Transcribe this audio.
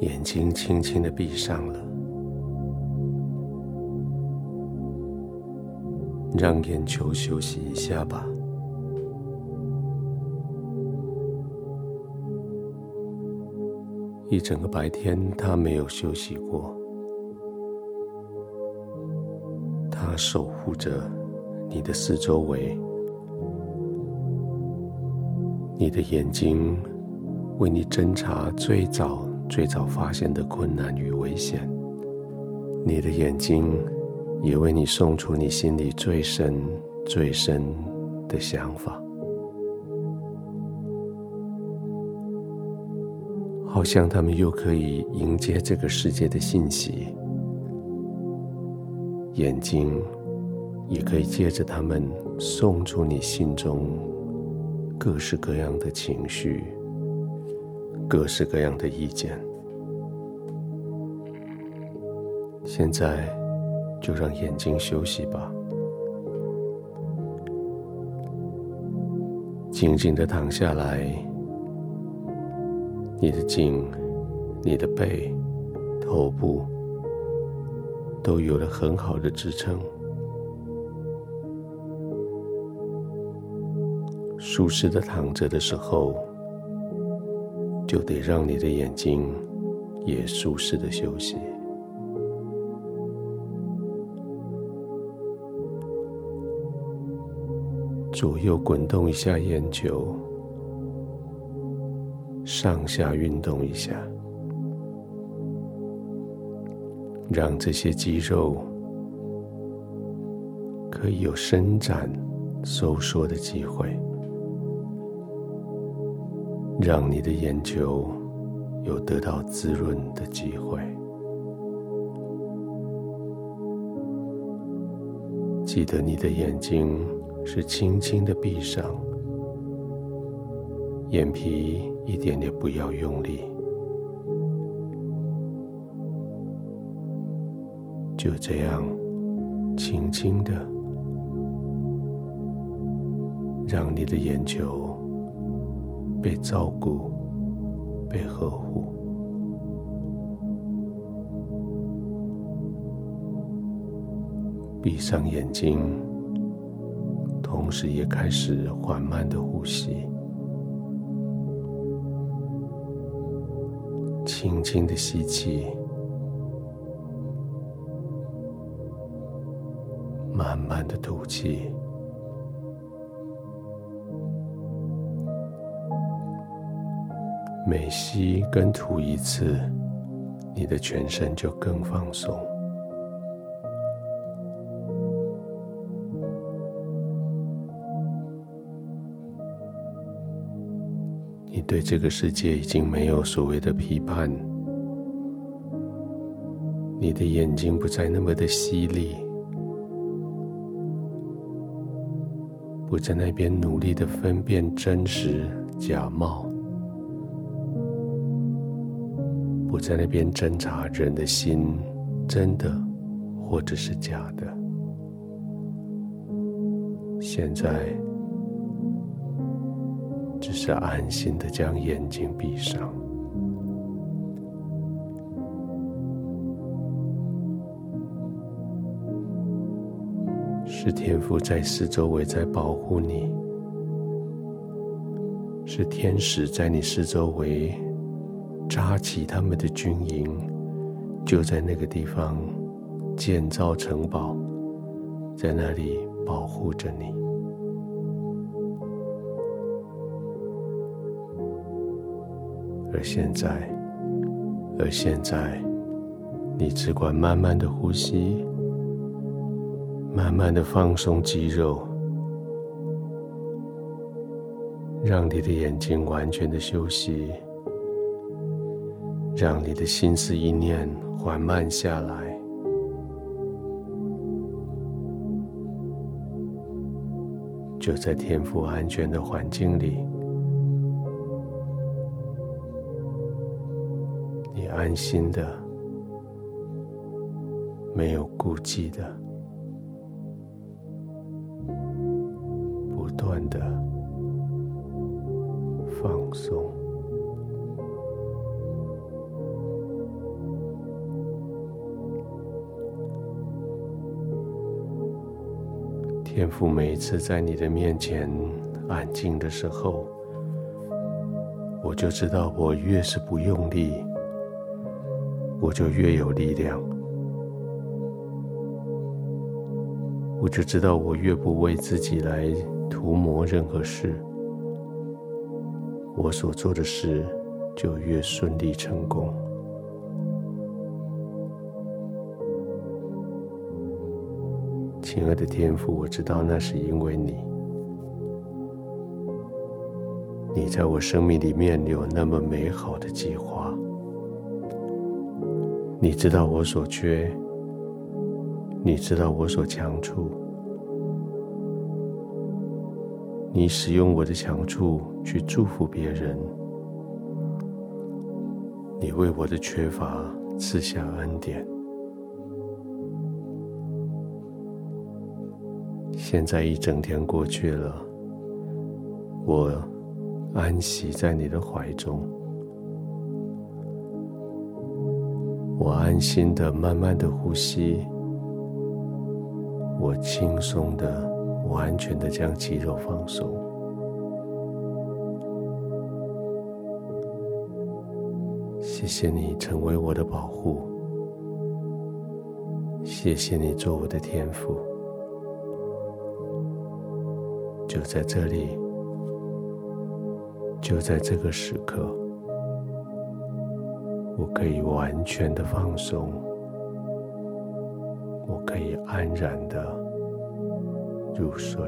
眼睛轻轻的闭上了，让眼球休息一下吧。一整个白天，他没有休息过，他守护着你的四周围，你的眼睛为你侦查最早。最早发现的困难与危险，你的眼睛也为你送出你心里最深、最深的想法，好像他们又可以迎接这个世界的信息。眼睛也可以借着他们送出你心中各式各样的情绪。各式各样的意见，现在就让眼睛休息吧，静静的躺下来，你的颈、你的背、头部都有了很好的支撑，舒适的躺着的时候。就得让你的眼睛也舒适的休息，左右滚动一下眼球，上下运动一下，让这些肌肉可以有伸展、收缩的机会。让你的眼球有得到滋润的机会。记得你的眼睛是轻轻的闭上，眼皮一点也不要用力，就这样轻轻的让你的眼球。被照顾，被呵护。闭上眼睛，同时也开始缓慢的呼吸，轻轻的吸气，慢慢的吐气。每吸跟吐一次，你的全身就更放松。你对这个世界已经没有所谓的批判，你的眼睛不再那么的犀利，不在那边努力的分辨真实假冒。不在那边侦查人的心，真的或者是假的。现在只是安心的将眼睛闭上，是天父在四周围在保护你，是天使在你四周围。扎起他们的军营，就在那个地方建造城堡，在那里保护着你。而现在，而现在，你只管慢慢的呼吸，慢慢的放松肌肉，让你的眼睛完全的休息。让你的心思意念缓慢下来，就在天赋安全的环境里，你安心的，没有顾忌的，不断的放松。天父，每一次在你的面前安静的时候，我就知道，我越是不用力，我就越有力量。我就知道，我越不为自己来涂抹任何事，我所做的事就越顺利成功。亲爱的天父，我知道那是因为你，你在我生命里面有那么美好的计划。你知道我所缺，你知道我所强处，你使用我的强处去祝福别人，你为我的缺乏赐下恩典。现在一整天过去了，我安息在你的怀中，我安心的、慢慢的呼吸，我轻松的、完全的将肌肉放松。谢谢你成为我的保护，谢谢你做我的天赋。就在这里，就在这个时刻，我可以完全的放松，我可以安然的入睡。